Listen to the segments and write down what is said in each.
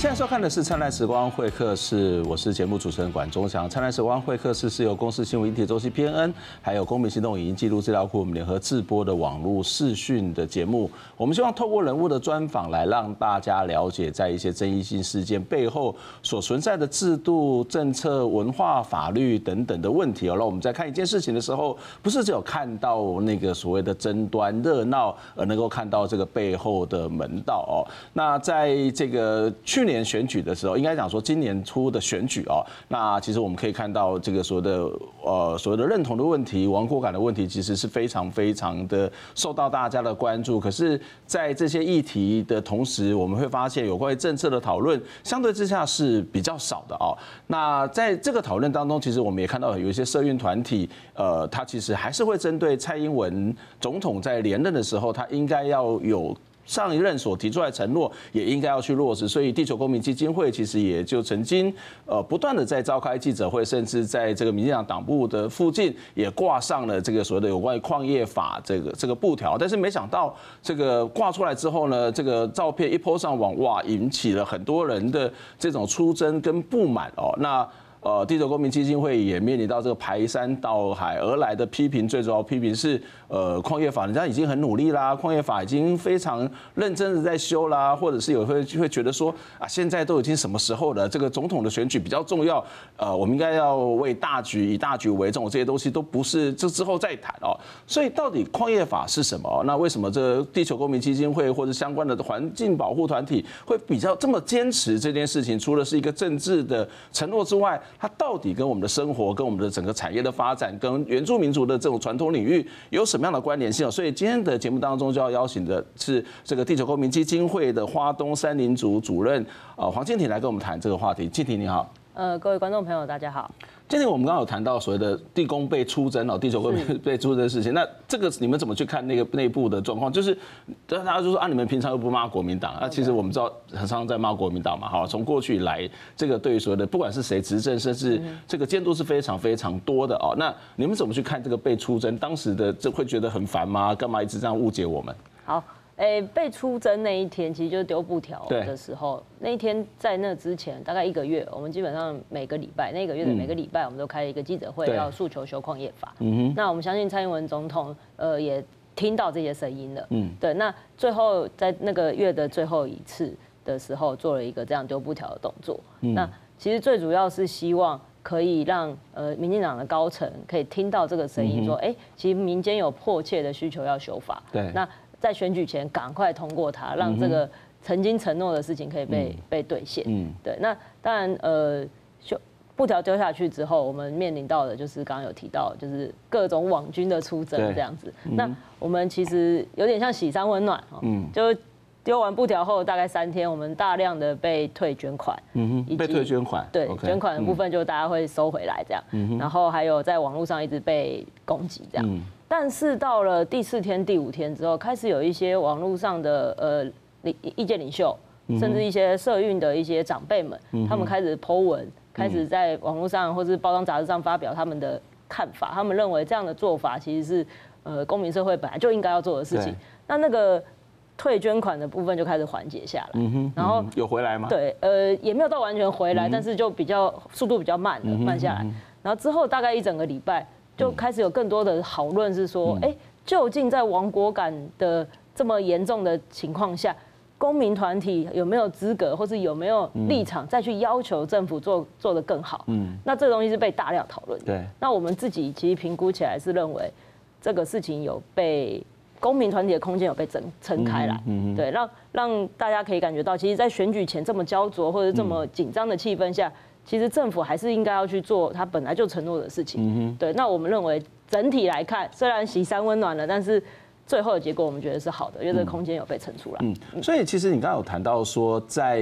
现在收看的是《灿烂时光会客室》，我是节目主持人管中祥。《灿烂时光会客室》是由公司新闻议题周期编恩，还有公民行动影音记录资料库我们联合制播的网络视讯的节目。我们希望透过人物的专访来让大家了解，在一些争议性事件背后所存在的制度、政策、文化、法律等等的问题哦。那我们在看一件事情的时候，不是只有看到那个所谓的争端热闹，而能够看到这个背后的门道哦。那在这个去年。年选举的时候，应该讲说今年初的选举哦，那其实我们可以看到这个所谓的呃所谓的认同的问题、亡国感的问题，其实是非常非常的受到大家的关注。可是，在这些议题的同时，我们会发现有关于政策的讨论，相对之下是比较少的哦。那在这个讨论当中，其实我们也看到有一些社运团体，呃，他其实还是会针对蔡英文总统在连任的时候，他应该要有。上一任所提出来承诺也应该要去落实，所以地球公民基金会其实也就曾经呃不断的在召开记者会，甚至在这个民进党党部的附近也挂上了这个所谓的有关于矿业法这个这个布条，但是没想到这个挂出来之后呢，这个照片一 po 上网，哇，引起了很多人的这种出征跟不满哦，那。呃，地球公民基金会也面临到这个排山倒海而来的批评，最主要批评是，呃，矿业法人家已经很努力啦，矿业法已经非常认真的在修啦，或者是有会会觉得说，啊，现在都已经什么时候了，这个总统的选举比较重要，呃，我们应该要为大局，以大局为重，这些东西都不是这之后再谈哦。所以到底矿业法是什么？那为什么这地球公民基金会或者相关的环境保护团体会比较这么坚持这件事情？除了是一个政治的承诺之外，它到底跟我们的生活、跟我们的整个产业的发展、跟原住民族的这种传统领域有什么样的关联性？所以今天的节目当中就要邀请的是这个地球公民基金会的花东山林族主任呃黄建婷来跟我们谈这个话题。建婷你好，呃，各位观众朋友大家好。今天我们刚刚有谈到所谓的地公被出征哦，地球公民 被出征的事情。那这个你们怎么去看那个内部的状况？就是大家就说啊，你们平常又不骂国民党啊，其实我们知道很常常在骂国民党嘛。好，从过去以来，这个对于所谓的不管是谁执政，甚至这个监督是非常非常多的哦。那你们怎么去看这个被出征？当时的这会觉得很烦吗？干嘛一直这样误解我们？好。哎，被出征那一天，其实就是丢布条的时候。那一天在那之前，大概一个月，我们基本上每个礼拜，那个月的每个礼拜，我们都开了一个记者会，要诉求修矿业法。嗯哼。那我们相信蔡英文总统，呃，也听到这些声音了。嗯。对。那最后在那个月的最后一次的时候，做了一个这样丢布条的动作。嗯。那其实最主要是希望可以让呃民进党的高层可以听到这个声音，说，哎，其实民间有迫切的需求要修法。对。那。在选举前赶快通过它，让这个曾经承诺的事情可以被被兑现。嗯，对。那当然，呃，修布条丢下去之后，我们面临到的就是刚刚有提到，就是各种网军的出征这样子。那我们其实有点像喜三温暖哦。嗯。就丢完布条后，大概三天，我们大量的被退捐款。嗯哼。被退捐款。对，捐款的部分就大家会收回来这样。嗯哼。然后还有在网络上一直被攻击这样。嗯。但是到了第四天、第五天之后，开始有一些网络上的呃意意见领袖，甚至一些社运的一些长辈们，他们开始 po 文，开始在网络上或是包装杂志上发表他们的看法。他们认为这样的做法其实是呃公民社会本来就应该要做的事情。那那个退捐款的部分就开始缓解下来。然后有回来吗？对，呃，也没有到完全回来，但是就比较速度比较慢了，慢下来。然后之后大概一整个礼拜。就开始有更多的讨论，是说，哎，究竟在亡国感的这么严重的情况下，公民团体有没有资格，或是有没有立场再去要求政府做做得更好？嗯，那这个东西是被大量讨论。对，那我们自己其实评估起来是认为，这个事情有被公民团体的空间有被撑撑开来。嗯，对，让让大家可以感觉到，其实，在选举前这么焦灼或者这么紧张的气氛下。其实政府还是应该要去做他本来就承诺的事情。对，那我们认为整体来看，虽然洗三温暖了，但是最后的结果我们觉得是好的，因为这个空间有被撑出来。嗯。所以其实你刚刚有谈到说在。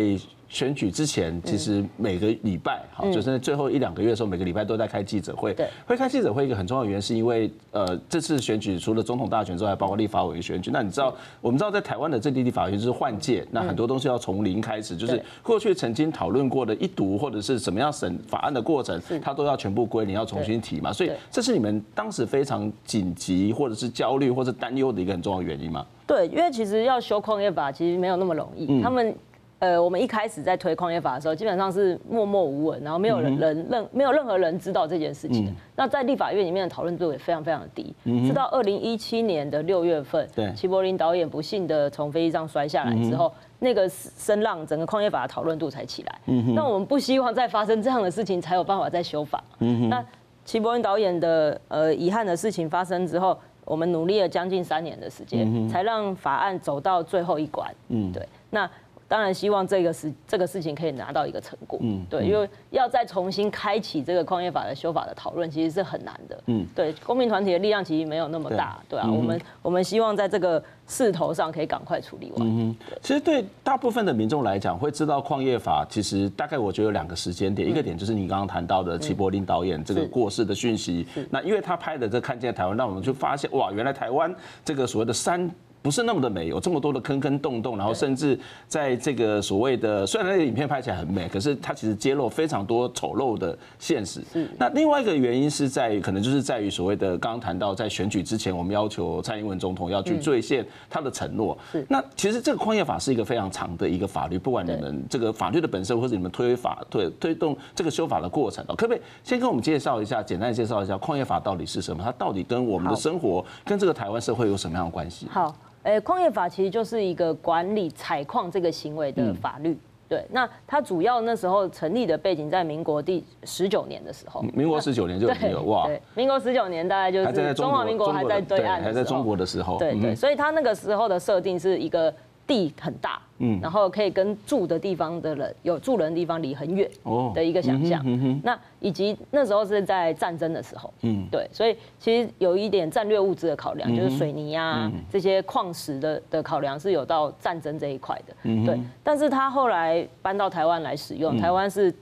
选举之前，其实每个礼拜，好，就是最后一两个月的时候，每个礼拜都在开记者会。对，会开记者会一个很重要的原因，是因为呃，这次选举除了总统大选之外，还包括立法委员选举。那你知道，我们知道在台湾的这地立法委员就是换届，那很多东西要从零开始，就是过去曾经讨论过的一读或者是怎么样审法案的过程，它都要全部归零，要重新提嘛。所以这是你们当时非常紧急，或者是焦虑，或者担忧的一个很重要的原因吗？对，因为其实要修矿业法，其实没有那么容易。他们。呃，我们一开始在推矿业法的时候，基本上是默默无闻，然后没有人人任没有任何人知道这件事情。那在立法院里面的讨论度也非常非常的低。直到二零一七年的六月份，齐柏林导演不幸的从飞机上摔下来之后，那个声浪整个矿业法的讨论度才起来。那我们不希望再发生这样的事情，才有办法再修法。那齐柏林导演的呃遗憾的事情发生之后，我们努力了将近三年的时间，才让法案走到最后一关。嗯，对，那。当然希望这个事这个事情可以拿到一个成果，嗯，对，因为要再重新开启这个矿业法的修法的讨论，其实是很难的，嗯，对，公民团体的力量其实没有那么大，对，对啊，嗯、我们我们希望在这个势头上可以赶快处理完。嗯其实对大部分的民众来讲，会知道矿业法，其实大概我觉得有两个时间点，嗯、一个点就是你刚刚谈到的齐柏林导演这个过世的讯息，那因为他拍的这看见台湾，那我们就发现哇，原来台湾这个所谓的山。不是那么的美，有这么多的坑坑洞洞，然后甚至在这个所谓的，虽然那个影片拍起来很美，可是它其实揭露非常多丑陋的现实。那另外一个原因是在于，可能就是在于所谓的刚刚谈到，在选举之前，我们要求蔡英文总统要去兑现他的承诺。那其实这个矿业法是一个非常长的一个法律，不管你们这个法律的本身，或者你们推法推推动这个修法的过程，可不可以先跟我们介绍一下，简单介绍一下矿业法到底是什么？它到底跟我们的生活，跟这个台湾社会有什么样的关系？好。呃，矿业法其实就是一个管理采矿这个行为的法律。对，那它主要那时候成立的背景在民国第十九年的时候。民国十九年就已经有哇。对，民国十九年大概就是中华民国还在对岸，还在中国的时候。对对，所以它那个时候的设定是一个。地很大，嗯，然后可以跟住的地方的人有住人的地方离很远，哦，的一个想象。那以及那时候是在战争的时候，嗯，对，所以其实有一点战略物资的考量，就是水泥啊这些矿石的的考量是有到战争这一块的，嗯，对。但是他后来搬到台湾来使用，台湾是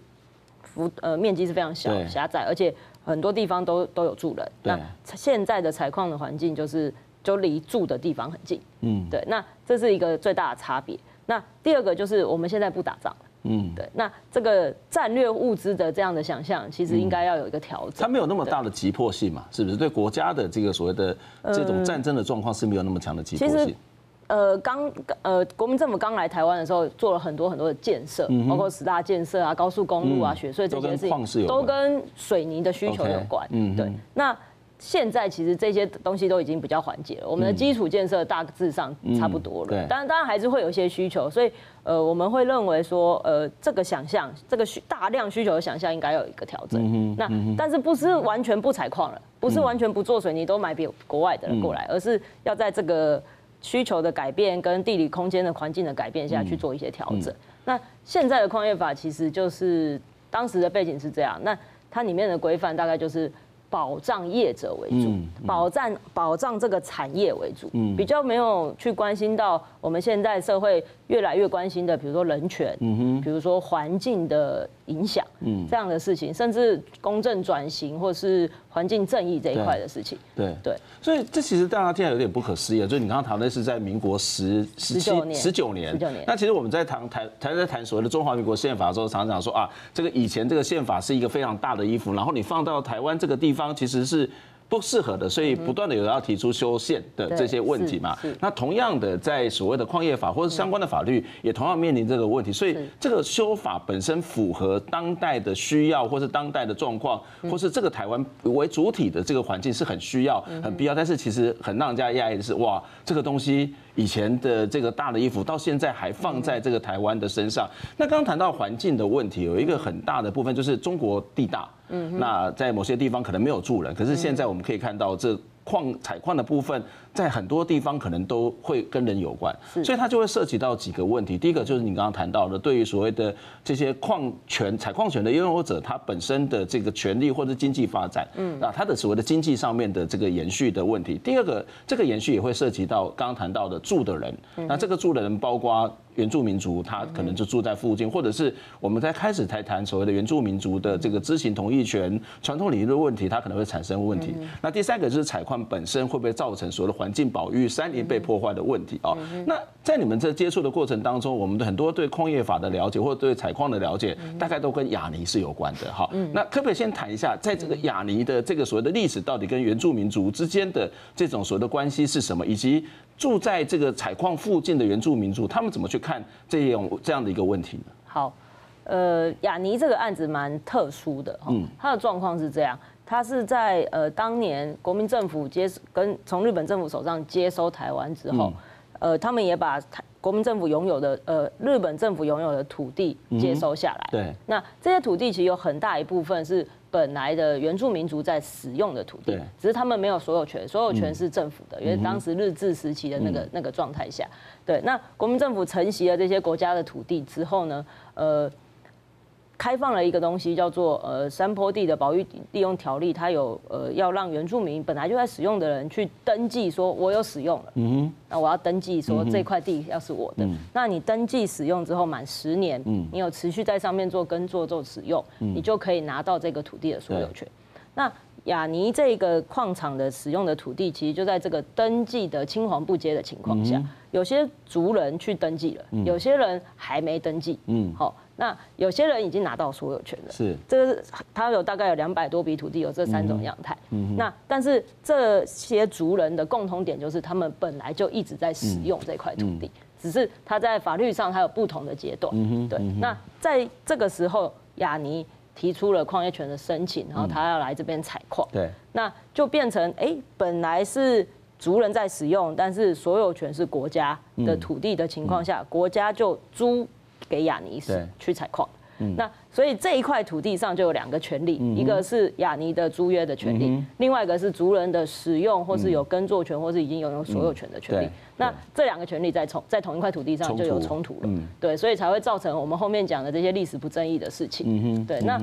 幅呃面积是非常小狭窄，而且很多地方都都有住人。那现在的采矿的环境就是。就离住的地方很近，嗯，对，那这是一个最大的差别。那第二个就是我们现在不打仗，嗯，对，那这个战略物资的这样的想象，其实应该要有一个调整。它没有那么大的急迫性嘛，是不是？对国家的这个所谓的这种战争的状况是没有那么强的急迫性。其实，呃，刚呃，国民政府刚来台湾的时候，做了很多很多的建设，包括十大建设啊、高速公路啊、雪隧这些事情，都跟水泥的需求有关。嗯，对，那。现在其实这些东西都已经比较缓解了，我们的基础建设大致上差不多了。对，当然当然还是会有一些需求，所以呃我们会认为说呃这个想象，这个需大量需求的想象应该有一个调整。那但是不是完全不采矿了，不是完全不做水泥都买比国外的人过来，而是要在这个需求的改变跟地理空间的环境的改变下去做一些调整。那现在的矿业法其实就是当时的背景是这样，那它里面的规范大概就是。保障业者为主，保障保障这个产业为主，比较没有去关心到我们现在社会越来越关心的，比如说人权，比如说环境的影响，这样的事情，甚至公正转型或是环境正义这一块的事情。对对，所以这其实大家听起来有点不可思议，就是你刚刚谈的是在民国十十七，十九年，十九年。那其实我们在谈谈谈在谈所谓的中华民国宪法的时候，常常说啊，这个以前这个宪法是一个非常大的衣服，然后你放到台湾这个地方，其实是。不适合的，所以不断的有人要提出修宪的这些问题嘛。那同样的，在所谓的矿业法或者相关的法律，也同样面临这个问题。所以这个修法本身符合当代的需要，或是当代的状况，或是这个台湾为主体的这个环境是很需要、很必要。但是其实很让人家压抑的是，哇，这个东西以前的这个大的衣服，到现在还放在这个台湾的身上。那刚刚谈到环境的问题，有一个很大的部分就是中国地大。嗯，那在某些地方可能没有住人，可是现在我们可以看到这矿采矿的部分。在很多地方可能都会跟人有关，所以它就会涉及到几个问题。第一个就是你刚刚谈到的，对于所谓的这些矿权、采矿权的拥有者，他本身的这个权利或者经济发展，嗯，啊，他的所谓的经济上面的这个延续的问题。第二个，这个延续也会涉及到刚刚谈到的住的人，那这个住的人包括原住民族，他可能就住在附近，或者是我们在开始才谈所谓的原住民族的这个知情同意权、传统领域的问题，它可能会产生问题。那第三个就是采矿本身会不会造成所谓的环境保育、山林被破坏的问题啊。那在你们这接触的过程当中，我们的很多对矿业法的了解，或者对采矿的了解，大概都跟雅尼是有关的哈。那可不可以先谈一下，在这个雅尼的这个所谓的历史，到底跟原住民族之间的这种所谓的关系是什么，以及住在这个采矿附近的原住民族，他们怎么去看这种这样的一个问题呢？好，呃，雅尼这个案子蛮特殊的，嗯，他的状况是这样，他是在呃当年国民政府接跟从日本政府手上接收台湾之后，呃，他们也把台国民政府拥有的呃日本政府拥有的土地接收下来，对，那这些土地其实有很大一部分是。本来的原住民族在使用的土地，只是他们没有所有权，所有权是政府的，因为当时日治时期的那个那个状态下，对，那国民政府承袭了这些国家的土地之后呢，呃。开放了一个东西叫做呃山坡地的保育利用条例，它有呃要让原住民本来就在使用的人去登记，说我有使用了，那我要登记说这块地要是我的，嗯、那你登记使用之后满十年，嗯，你有持续在上面做耕作做使用，嗯，你就可以拿到这个土地的所有权。那雅尼这个矿场的使用的土地，其实就在这个登记的青黄不接的情况下，有些族人去登记了，有些人还没登记，嗯，好。那有些人已经拿到所有权了，是这个是他有大概有两百多笔土地，有这三种样态。嗯，那但是这些族人的共同点就是他们本来就一直在使用这块土地，只是他在法律上他有不同的阶段。嗯，对。那在这个时候，雅尼提出了矿业权的申请，然后他要来这边采矿。对。那就变成哎，本来是族人在使用，但是所有权是国家的土地的情况下，国家就租。给雅尼是去采矿，嗯、那所以这一块土地上就有两个权利，嗯、一个是雅尼的租约的权利，嗯、另外一个是族人的使用或是有耕作权或是已经拥有所有权的权利。嗯、那这两个权利在从在同一块土地上就有冲突了，对，所以才会造成我们后面讲的这些历史不正义的事情。嗯、对，那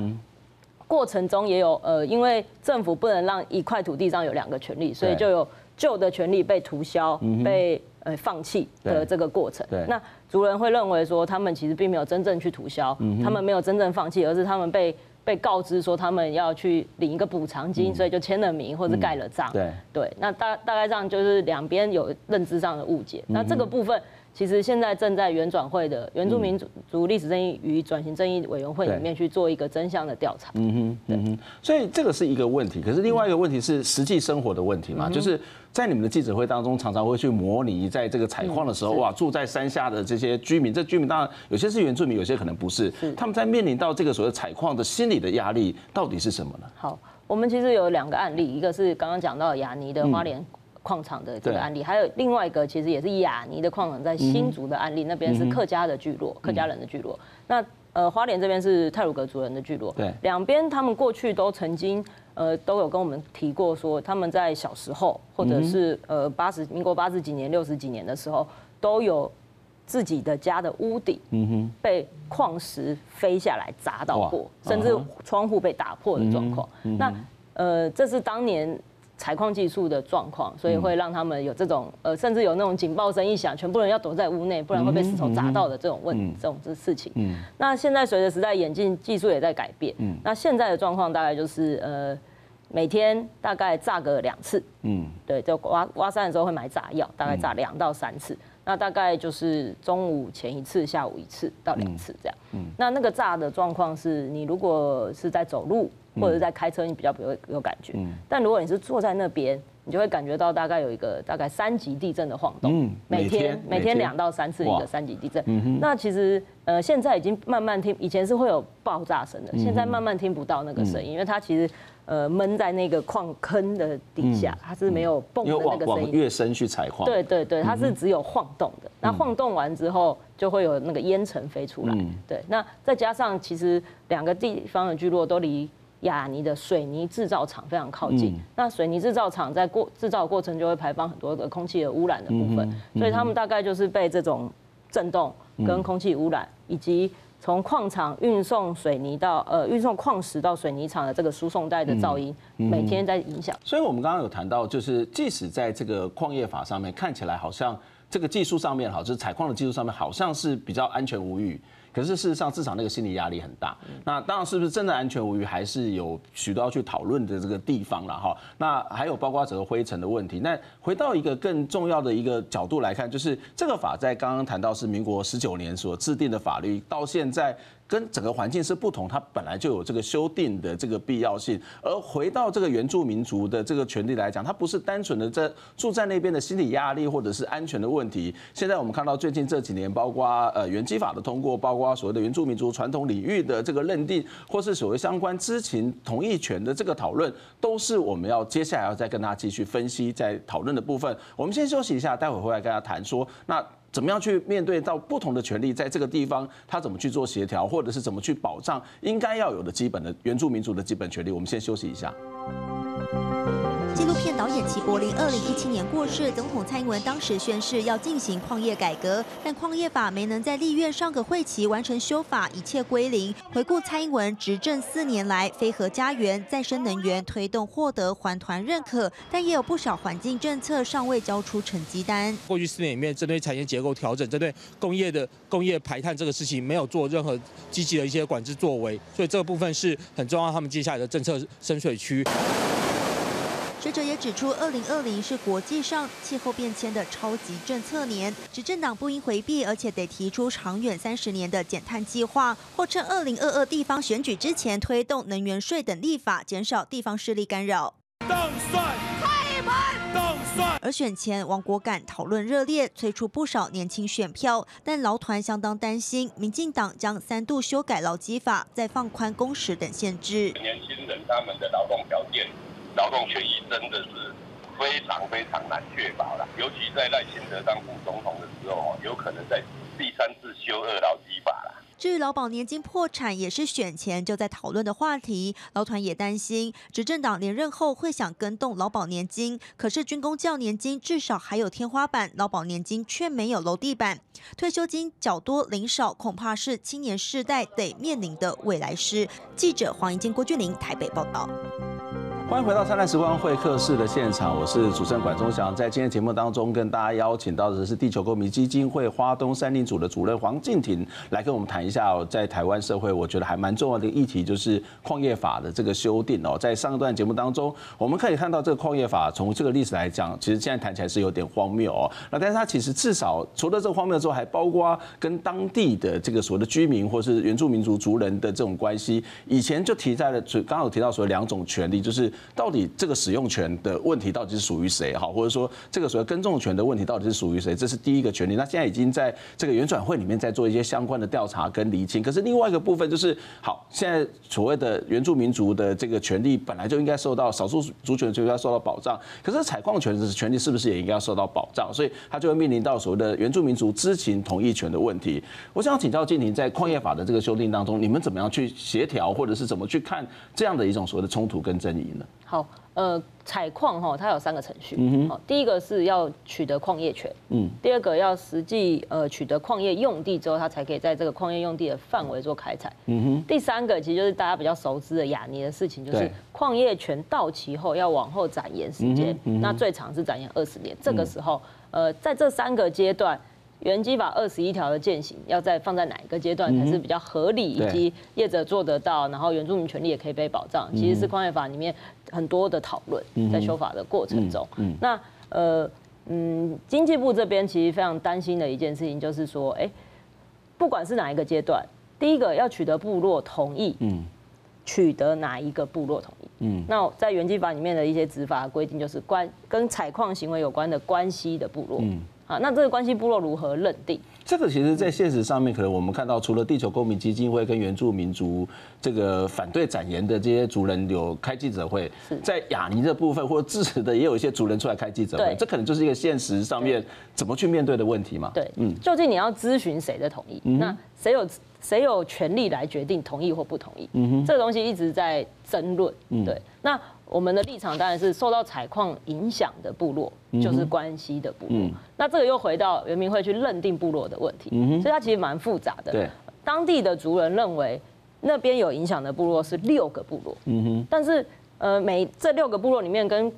过程中也有呃，因为政府不能让一块土地上有两个权利，所以就有旧的权利被涂销，嗯、被呃放弃的这个过程。对，那。族人会认为说，他们其实并没有真正去涂销，嗯、他们没有真正放弃，而是他们被被告知说他们要去领一个补偿金，嗯、所以就签了名或者盖了章。对对，那大大概这样就是两边有认知上的误解。嗯、那这个部分。其实现在正在原转会的原住民族历史正义与转型正义委员会里面去做一个真相的调查。嗯哼，嗯哼。所以这个是一个问题，可是另外一个问题是实际生活的问题嘛？就是在你们的记者会当中，常常会去模拟在这个采矿的时候，哇，住在山下的这些居民，这居民当然有些是原住民，有些可能不是。他们在面临到这个所谓采矿的心理的压力，到底是什么呢？好，我们其实有两个案例，一个是刚刚讲到雅尼的花莲。矿场的这个案例，还有另外一个，其实也是雅尼的矿场，在新竹的案例，那边是客家的聚落，客家人的聚落。那呃，花莲这边是泰鲁格族人的聚落。对，两边他们过去都曾经呃都有跟我们提过，说他们在小时候，或者是呃八十民国八十几年、六十几年的时候，都有自己的家的屋顶，嗯哼，被矿石飞下来砸到过，甚至窗户被打破的状况。那呃，这是当年。采矿技术的状况，所以会让他们有这种呃，甚至有那种警报声一响，全部人要躲在屋内，不然会被石头砸到的这种问、嗯、这种这事情。嗯，那现在随着时代演进，技术也在改变。嗯，那现在的状况大概就是呃，每天大概炸个两次。嗯，对，就挖挖山的时候会买炸药，大概炸两到三次。嗯、那大概就是中午前一次，下午一次到两次这样。嗯，那那个炸的状况是你如果是在走路。或者在开车，你比较不会有感觉。嗯。但如果你是坐在那边，你就会感觉到大概有一个大概三级地震的晃动。嗯。每天每天两到三次一个三级地震。嗯哼。那其实呃现在已经慢慢听，以前是会有爆炸声的，现在慢慢听不到那个声音，因为它其实呃闷在那个矿坑的底下，它是没有蹦的那个声音。越深去采矿。对对对，它是只有晃动的。那晃动完之后就会有那个烟尘飞出来。对。那再加上其实两个地方的聚落都离。亚尼的水泥制造厂非常靠近，嗯、那水泥制造厂在过制造过程就会排放很多的空气的污染的部分，所以他们大概就是被这种震动跟空气污染，嗯、以及从矿场运送水泥到呃运送矿石到水泥厂的这个输送带的噪音，每天在影响。所以我们刚刚有谈到，就是即使在这个矿业法上面看起来好像这个技术上面哈，就是采矿的技术上面好像是比较安全无虞。可是事实上，市场那个心理压力很大。那当然，是不是真的安全无虞，还是有许多要去讨论的这个地方了哈。那还有包括整个灰尘的问题。那回到一个更重要的一个角度来看，就是这个法在刚刚谈到是民国十九年所制定的法律，到现在跟整个环境是不同，它本来就有这个修订的这个必要性。而回到这个原住民族的这个权利来讲，它不是单纯的在住在那边的心理压力或者是安全的问题。现在我们看到最近这几年，包括呃原基法的通过，包括所谓的原住民族传统领域的这个认定，或是所谓相关知情同意权的这个讨论，都是我们要接下来要再跟大家继续分析、再讨论的部分。我们先休息一下，待会回来跟大家谈说那。怎么样去面对到不同的权利，在这个地方，他怎么去做协调，或者是怎么去保障应该要有的基本的原住民族的基本权利？我们先休息一下。纪录片导演齐柏林二零一七年过世，总统蔡英文当时宣誓要进行矿业改革，但矿业法没能在立院上个会期完成修法，一切归零。回顾蔡英文执政四年来，非核家园、再生能源推动获得环团认可，但也有不少环境政策尚未交出成绩单。过去四年里面，针对产业结构调整，针对工业的工业排碳这个事情，没有做任何积极的一些管制作为，所以这个部分是很重要。他们接下来的政策深水区。学者也指出，二零二零是国际上气候变迁的超级政策年，执政党不应回避，而且得提出长远三十年的减碳计划，或趁二零二二地方选举之前推动能源税等立法，减少地方势力干扰。而选前，王国感讨论热烈，催出不少年轻选票，但劳团相当担心，民进党将三度修改劳基法，再放宽工时等限制。年轻人他们的劳动条件。劳动权益真的是非常非常难确保了，尤其在赖清德当副总统的时候，有可能在第三次修二劳基法了。至于劳保年金破产，也是选前就在讨论的话题。劳团也担心，执政党连任后会想更动劳保年金，可是军公教年金至少还有天花板，劳保年金却没有楼地板。退休金缴多领少，恐怕是青年世代得面临的未来事。记者黄怡晶、郭俊霖台北报道。欢迎回到灿烂时光会客室的现场，我是主持人管中祥。在今天节目当中，跟大家邀请到的是地球公民基金会花东山林组的主任黄静婷，来跟我们谈一下在台湾社会，我觉得还蛮重要的议题，就是矿业法的这个修订哦。在上一段节目当中，我们可以看到这个矿业法从这个历史来讲，其实现在谈起来是有点荒谬哦。那但是它其实至少除了这个荒谬之外，还包括跟当地的这个所谓的居民或是原住民族族人的这种关系。以前就提在了，刚刚有提到说两种权利，就是。到底这个使用权的问题到底是属于谁？哈，或者说这个所谓耕种权的问题到底是属于谁？这是第一个权利。那现在已经在这个原转会里面在做一些相关的调查跟厘清。可是另外一个部分就是，好，现在所谓的原住民族的这个权利本来就应该受到少数族群就应该受到保障。可是采矿权的权利是不是也应该要受到保障？所以它就会面临到所谓的原住民族知情同意权的问题。我想请教静婷，在矿业法的这个修订当中，你们怎么样去协调，或者是怎么去看这样的一种所谓的冲突跟争议呢？好，呃，采矿哈，它有三个程序。嗯哼。第一个是要取得矿业权。嗯。第二个要实际呃取得矿业用地之后，它才可以在这个矿业用地的范围做开采。嗯哼。第三个其实就是大家比较熟知的雅尼的事情，就是矿业权到期后要往后展延时间，那最长是展延二十年。这个时候，呃，在这三个阶段。原基法二十一条的践行要在放在哪一个阶段才是比较合理，以及业者做得到，然后原住民权利也可以被保障，其实是矿业法里面很多的讨论在修法的过程中。那呃嗯，经济部这边其实非常担心的一件事情就是说，哎，不管是哪一个阶段，第一个要取得部落同意，嗯。取得哪一个部落同意，嗯，那在原基法里面的一些执法规定就是关跟采矿行为有关的关系的部落，嗯。啊，那这个关系部落如何认定？这个其实，在现实上面，可能我们看到，除了地球公民基金会跟原住民族这个反对展言的这些族人有开记者会，在雅尼的部分或者支持的，也有一些族人出来开记者会，这可能就是一个现实上面怎么去面对的问题嘛。对，嗯，究竟你要咨询谁的同意？那谁有谁有权利来决定同意或不同意？嗯哼，这个东西一直在争论。对，那。我们的立场当然是受到采矿影响的部落，就是关系的部落。那这个又回到原民会去认定部落的问题，所以它其实蛮复杂的。对，当地的族人认为那边有影响的部落是六个部落，嗯哼但是呃，每这六个部落里面跟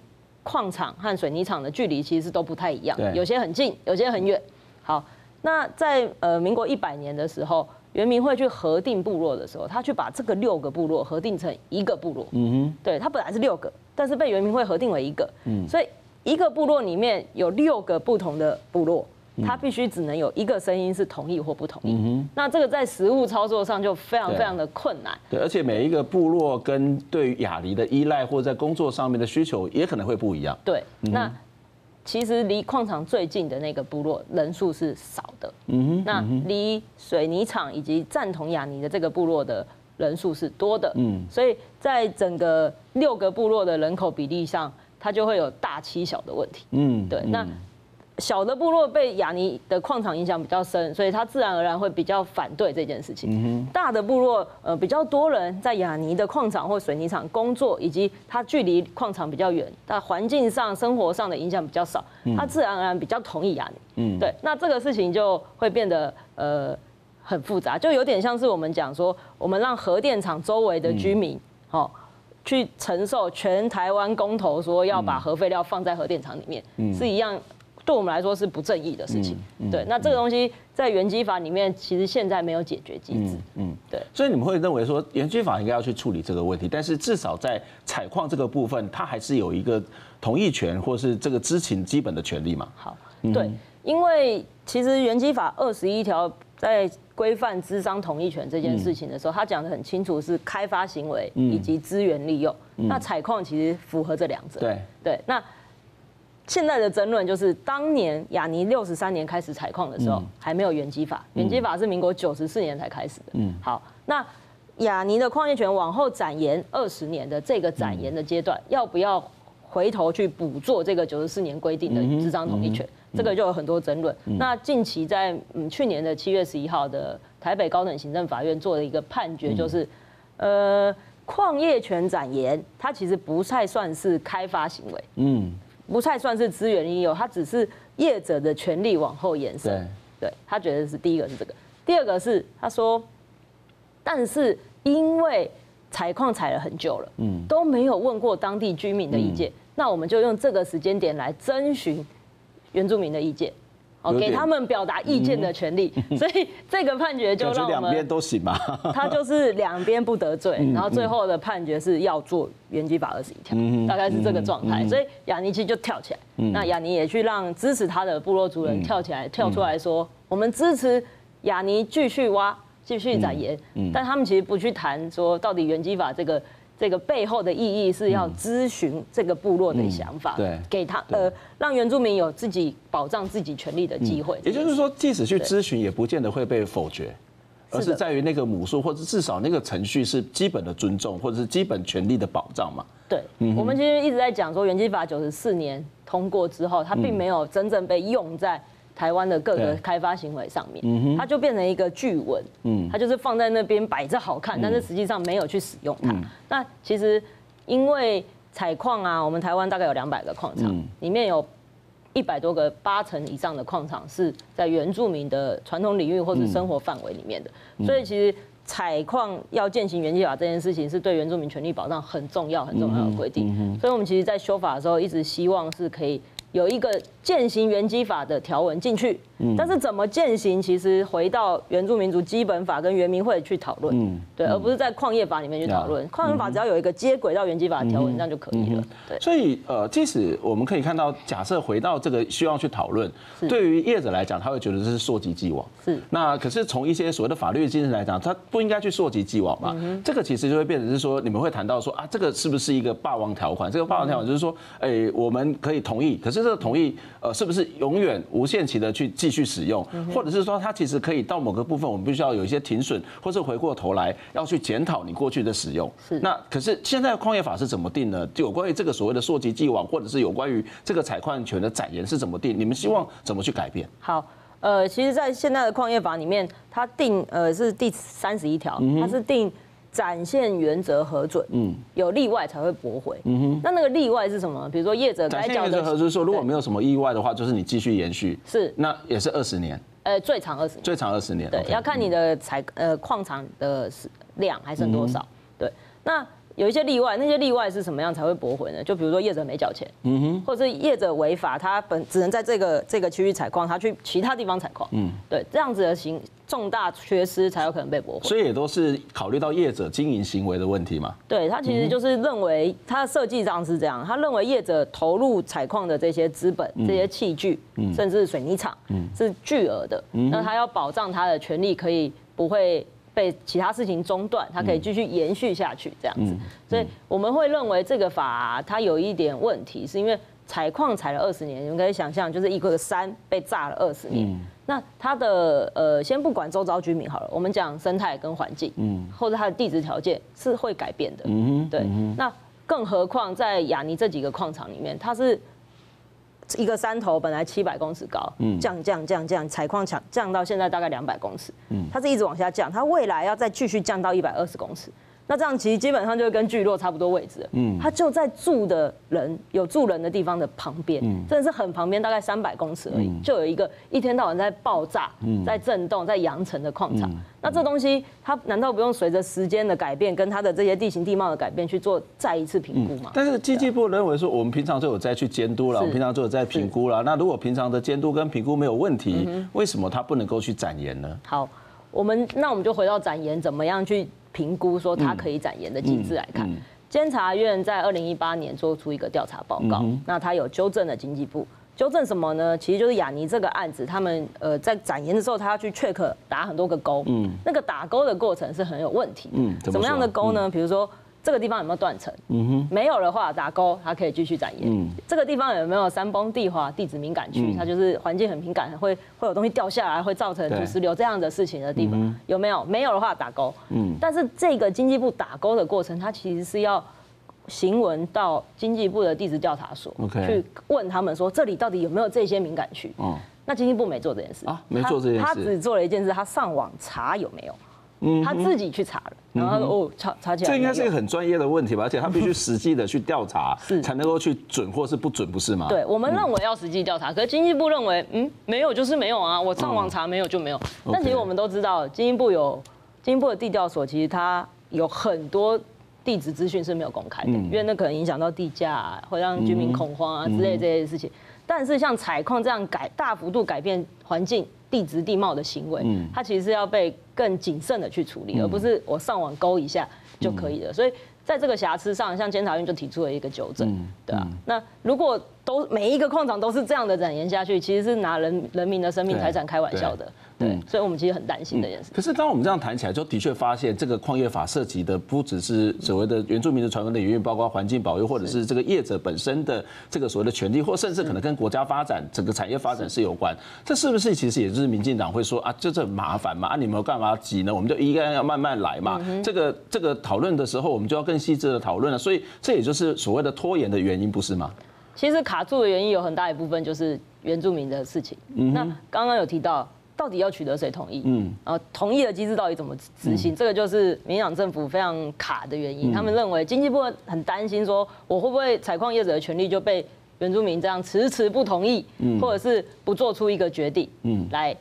矿场和水泥厂的距离其实都不太一样，有些很近，有些很远。好，那在呃民国一百年的时候。原民会去核定部落的时候，他去把这个六个部落核定成一个部落。嗯哼，对，他本来是六个，但是被原民会核定为一个。嗯，所以一个部落里面有六个不同的部落，他必须只能有一个声音是同意或不同意。嗯、那这个在实务操作上就非常非常的困难。对，而且每一个部落跟对于亚泥的依赖或者在工作上面的需求也可能会不一样。对，那其实离矿场最近的那个部落人数是少的。嗯哼。那离水泥厂以及赞同雅尼的这个部落的人数是多的。嗯。所以在整个六个部落的人口比例上，它就会有大欺小的问题。嗯。对，那。小的部落被雅尼的矿场影响比较深，所以他自然而然会比较反对这件事情。大的部落呃比较多人在雅尼的矿场或水泥厂工作，以及他距离矿场比较远，但环境上生活上的影响比较少，他自然而然比较同意雅尼。嗯，对，那这个事情就会变得呃很复杂，就有点像是我们讲说，我们让核电厂周围的居民哦去承受全台湾公投说要把核废料放在核电厂里面，是一样。对我们来说是不正义的事情，嗯嗯、对。那这个东西在原基法里面，其实现在没有解决机制，嗯，嗯对。所以你们会认为说，原基法应该要去处理这个问题，但是至少在采矿这个部分，它还是有一个同意权，或是这个知情基本的权利嘛？好，对，因为其实原基法二十一条在规范资商同意权这件事情的时候，他讲的很清楚，是开发行为以及资源利用。嗯、那采矿其实符合这两者，对对。那现在的争论就是，当年雅尼六十三年开始采矿的时候，还没有原基法，原基法是民国九十四年才开始的。嗯，好，那雅尼的矿业权往后展延二十年的这个展延的阶段，要不要回头去补做这个九十四年规定的智商同意权？这个就有很多争论。那近期在嗯去年的七月十一号的台北高等行政法院做了一个判决，就是呃矿业权展延，它其实不太算是开发行为。嗯。不太算是资源应用，它只是业者的权利往后延伸。对，对他觉得是第一个是这个，第二个是他说，但是因为采矿采了很久了，嗯，都没有问过当地居民的意见，嗯、那我们就用这个时间点来征询原住民的意见。给他们表达意见的权利，所以 这个判决就让我们两边都行嘛。他就是两边不得罪，然后最后的判决是要做原基法二十一条，大概是这个状态。所以亚尼其实就跳起来，那亚尼也去让支持他的部落族人跳起来，跳出来说，我们支持亚尼继续挖，继续展延。但他们其实不去谈说到底原基法这个。这个背后的意义是要咨询这个部落的想法，对，给他呃，让原住民有自己保障自己权利的机会。也就是说，即使去咨询，也不见得会被否决，而是在于那个母数，或者至少那个程序是基本的尊重，或者是基本权利的保障嘛。对，我们其实一直在讲说，原基法九十四年通过之后，它并没有真正被用在。台湾的各个开发行为上面，它就变成一个巨文，它就是放在那边摆着好看，但是实际上没有去使用它。那其实因为采矿啊，我们台湾大概有两百个矿场，里面有一百多个，八成以上的矿场是在原住民的传统领域或者生活范围里面的，所以其实采矿要践行原计法这件事情，是对原住民权利保障很重要、很重要的规定。所以我们其实，在修法的时候，一直希望是可以。有一个践行原基法的条文进去，但是怎么践行，其实回到原住民族基本法跟原民会去讨论，对，而不是在矿业法里面去讨论。矿业法只要有一个接轨到原基法的条文，这样就可以了。对。所以呃，即使我们可以看到，假设回到这个需要去讨论，对于业者来讲，他会觉得这是溯及既往。是。那可是从一些所谓的法律精神来讲，他不应该去溯及既往嘛？这个其实就会变成是说，你们会谈到说啊，这个是不是一个霸王条款？这个霸王条款就是说，哎，我们可以同意，可是。这个同意，呃，是不是永远无限期的去继续使用，或者是说，它其实可以到某个部分，我们必须要有一些停损，或是回过头来要去检讨你过去的使用。是。那可是现在矿业法是怎么定呢？就有关于这个所谓的溯及既往，或者是有关于这个采矿权的展延是怎么定？你们希望怎么去改变？好，呃，其实，在现在的矿业法里面，它定呃是第三十一条，它是定。展现原则核准，嗯，有例外才会驳回，嗯哼。那那个例外是什么？比如说业者该缴的，展现原则核准说，如果没有什么意外的话，就是你继续延续，是，那也是二十年，呃，最长二十年，最长二十年，对，要看你的采呃矿场的量还剩多少，对。那有一些例外，那些例外是什么样才会驳回呢？就比如说业者没缴钱，嗯哼，或者是业者违法，他本只能在这个这个区域采矿，他去其他地方采矿，嗯，对，这样子的行。重大缺失才有可能被驳回。所以也都是考虑到业者经营行为的问题嘛？对，他其实就是认为他的设计上是这样，他认为业者投入采矿的这些资本、这些器具，甚至水泥厂，是巨额的。那他要保障他的权利可以不会被其他事情中断，它可以继续延续下去这样子。所以我们会认为这个法它有一点问题，是因为。采矿采了二十年，你们可以想象，就是一个山被炸了二十年。嗯、那它的呃，先不管周遭居民好了，我们讲生态跟环境，嗯，或者它的地质条件是会改变的，嗯对。嗯、那更何况在雅尼这几个矿场里面，它是一个山头本来七百公尺高，嗯，降降降降，采矿强降到现在大概两百公尺，嗯，它是一直往下降，它未来要再继续降到一百二十公尺。那这样其实基本上就跟聚落差不多位置，嗯，它就在住的人有住人的地方的旁边，嗯，真的是很旁边，大概三百公尺而已，就有一个一天到晚在爆炸、在震动、在扬尘的矿场。那这东西它难道不用随着时间的改变，跟它的这些地形地貌的改变去做再一次评估吗？但是经济部认为说，我们平常就有在去监督了，我们平常就有在评估了。那如果平常的监督跟评估没有问题，为什么它不能够去展延呢？好，我们那我们就回到展延怎么样去。评估说它可以展延的机制来看，监察院在二零一八年做出一个调查报告，那它有纠正了经济部，纠正什么呢？其实就是雅尼这个案子，他们呃在展延的时候，他要去 check 打很多个勾，嗯，那个打勾的过程是很有问题，嗯，怎么样的勾呢？比如说。这个地方有没有断层？嗯哼，没有的话打勾，它可以继续展延。嗯，这个地方有没有山崩地滑、地质敏感区？它就是环境很敏感，会会有东西掉下来，会造成土石流这样的事情的地方有没有？没有的话打勾。嗯，但是这个经济部打勾的过程，它其实是要行文到经济部的地质调查所去问他们说，这里到底有没有这些敏感区？哦，那经济部没做这件事啊，没做这件事，他只做了一件事，他上网查有没有。嗯，他自己去查了，然后哦，查查起来，这应该是一个很专业的问题吧？而且他必须实际的去调查，是才能够去准或是不准，不是吗？对，我们认为要实际调查，可是经济部认为，嗯，没有就是没有啊，我上网查没有就没有。但其实我们都知道，经济部有经济部的地调所，其实它有很多地址资讯是没有公开的，因为那可能影响到地价，会让居民恐慌啊之类这些事情。但是像采矿这样改大幅度改变环境。地质地貌的行为，它其实是要被更谨慎的去处理，而不是我上网勾一下就可以了。所以在这个瑕疵上，像监察院就提出了一个纠正，对啊。那如果都每一个矿场都是这样的展延下去，其实是拿人人民的生命财产开玩笑的。对，所以我们其实很担心这件事。可是当我们这样谈起来，就的确发现这个矿业法涉及的不只是所谓的原住民的传闻的领域，包括环境保育，或者是这个业者本身的这个所谓的权利，或甚至可能跟国家发展整个产业发展是有关。这是不是其实也就是民进党会说啊，这这很麻烦嘛？啊，你们干嘛急呢？我们就应该要慢慢来嘛。这个这个讨论的时候，我们就要更细致的讨论了。所以这也就是所谓的拖延的原因，不是吗？其实卡住的原因有很大一部分就是原住民的事情。那刚刚有提到。到底要取得谁同意？嗯，然后同意的机制到底怎么执行？嗯、这个就是民进党政府非常卡的原因。嗯、他们认为经济部很担心，说我会不会采矿业者的权利就被原住民这样迟迟不同意，嗯、或者是不做出一个决定，嗯，来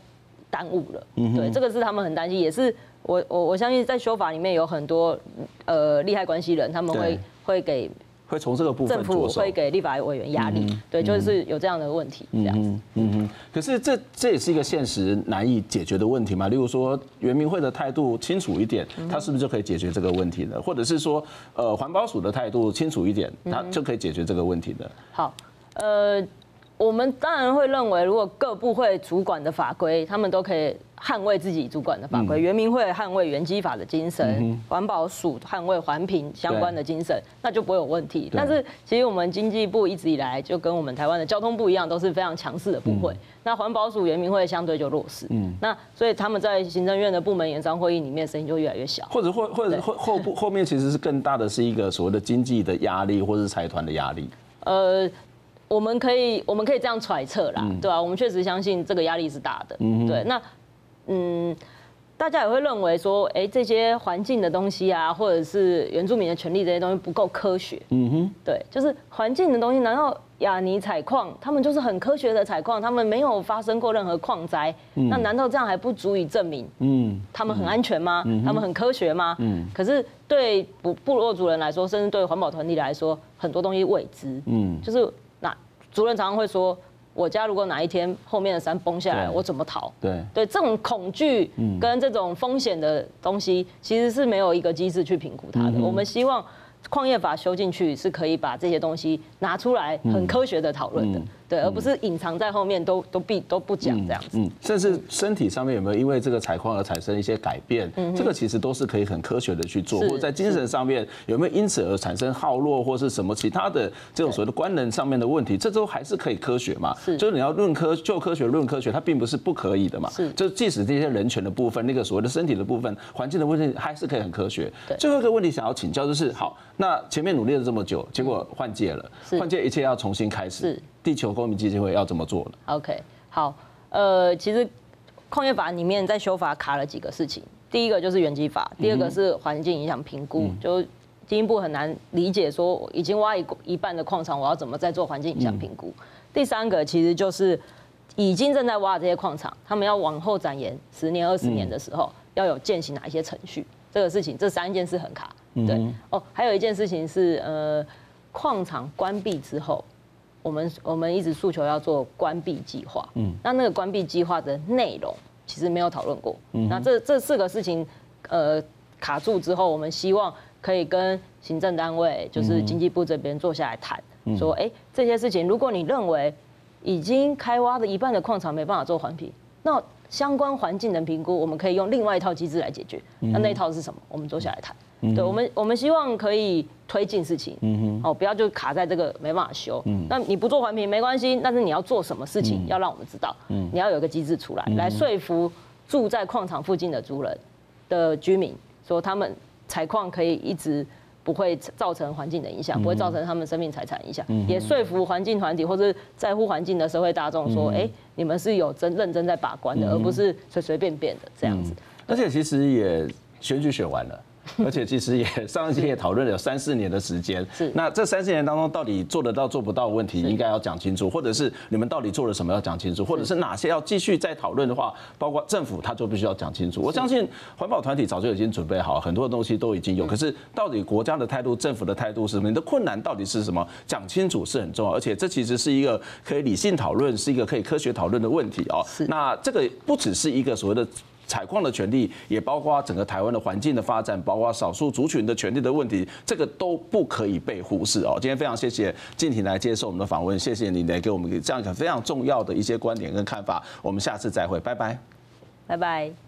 耽误了。嗯哼，对，这个是他们很担心，也是我我我相信在修法里面有很多呃利害关系人，他们会对会给。会从这个部分，政府会给立法委员压力，对，就是有这样的问题，这样嗯。嗯哼，可是这这也是一个现实难以解决的问题嘛？例如说，圆明会的态度清楚一点，他是不是就可以解决这个问题呢？或者是说，呃，环保署的态度清楚一点，他就可以解决这个问题的？好，呃。我们当然会认为，如果各部会主管的法规，他们都可以捍卫自己主管的法规。原民会捍卫原基法的精神，环保署捍卫环评相关的精神，那就不会有问题。但是，其实我们经济部一直以来就跟我们台湾的交通部一样，都是非常强势的部会。那环保署、原民会相对就弱势。嗯。那所以他们在行政院的部门研商会议里面，声音就越来越小。或者或或者后后部后面其实是更大的是一个所谓的经济的压力，或者是财团的压力。呃。我们可以，我们可以这样揣测啦，对吧？我们确实相信这个压力是大的，对。那，嗯，大家也会认为说，哎，这些环境的东西啊，或者是原住民的权利这些东西不够科学，嗯哼，对，就是环境的东西，难道亚尼采矿，他们就是很科学的采矿，他们没有发生过任何矿灾，那难道这样还不足以证明，嗯，他们很安全吗？他们很科学吗？嗯，可是对部部落族人来说，甚至对环保团体来说，很多东西未知，嗯，就是。主任常常会说，我家如果哪一天后面的山崩下来，我怎么逃？对对，这种恐惧跟这种风险的东西，其实是没有一个机制去评估它的。我们希望矿业法修进去是可以把这些东西拿出来，很科学的讨论的。对，而不是隐藏在后面都都必都不讲这样子。嗯，甚至身体上面有没有因为这个采矿而产生一些改变？嗯，这个其实都是可以很科学的去做。或者在精神上面有没有因此而产生耗弱或是什么其他的这种所谓的官能上面的问题？这都还是可以科学嘛？是，就是你要论科就科学论科学，它并不是不可以的嘛。是，就即使这些人权的部分，那个所谓的身体的部分，环境的问题还是可以很科学。对，最后一个问题想要请教就是，好，那前面努力了这么久，结果换届了，换届一切要重新开始。是。地球公民基金会要怎么做呢？OK，好，呃，其实矿业法里面在修法卡了几个事情，第一个就是原基法，第二个是环境影响评估，嗯、就进一步很难理解说已经挖一一半的矿场，我要怎么再做环境影响评估？嗯、第三个其实就是已经正在挖这些矿场，他们要往后展延十年、二十年的时候，嗯、要有践行哪一些程序？这个事情，这三件事很卡。对，嗯、哦，还有一件事情是，呃，矿场关闭之后。我们我们一直诉求要做关闭计划，嗯，那那个关闭计划的内容其实没有讨论过，嗯，那这这四个事情，呃，卡住之后，我们希望可以跟行政单位，就是经济部这边坐下来谈，说，哎，这些事情，如果你认为已经开挖的一半的矿场没办法做环评，那相关环境的评估，我们可以用另外一套机制来解决，那那一套是什么？我们坐下来谈。对，我们我们希望可以推进事情，嗯哼，哦，不要就卡在这个没办法修，嗯，那你不做环评没关系，但是你要做什么事情，要让我们知道，嗯，你要有个机制出来，来说服住在矿场附近的族人的居民，说他们采矿可以一直不会造成环境的影响，不会造成他们生命财产影响，也说服环境团体或者在乎环境的社会大众说，哎，你们是有真认真在把关的，而不是随随便便的这样子。而且其实也选举选完了。而且其实也上一期也讨论了有三四年的时间，是那这三四年当中到底做得到做不到问题，应该要讲清楚，或者是你们到底做了什么要讲清楚，或者是哪些要继续再讨论的话，包括政府他就必须要讲清楚。我相信环保团体早就已经准备好，很多的东西都已经有，可是到底国家的态度、政府的态度是什么？你的困难到底是什么？讲清楚是很重要，而且这其实是一个可以理性讨论，是一个可以科学讨论的问题哦。是那这个不只是一个所谓的。采矿的权利，也包括整个台湾的环境的发展，包括少数族群的权利的问题，这个都不可以被忽视哦。今天非常谢谢静婷来接受我们的访问，谢谢你来给我们这样一个非常重要的一些观点跟看法。我们下次再会，拜拜，拜拜。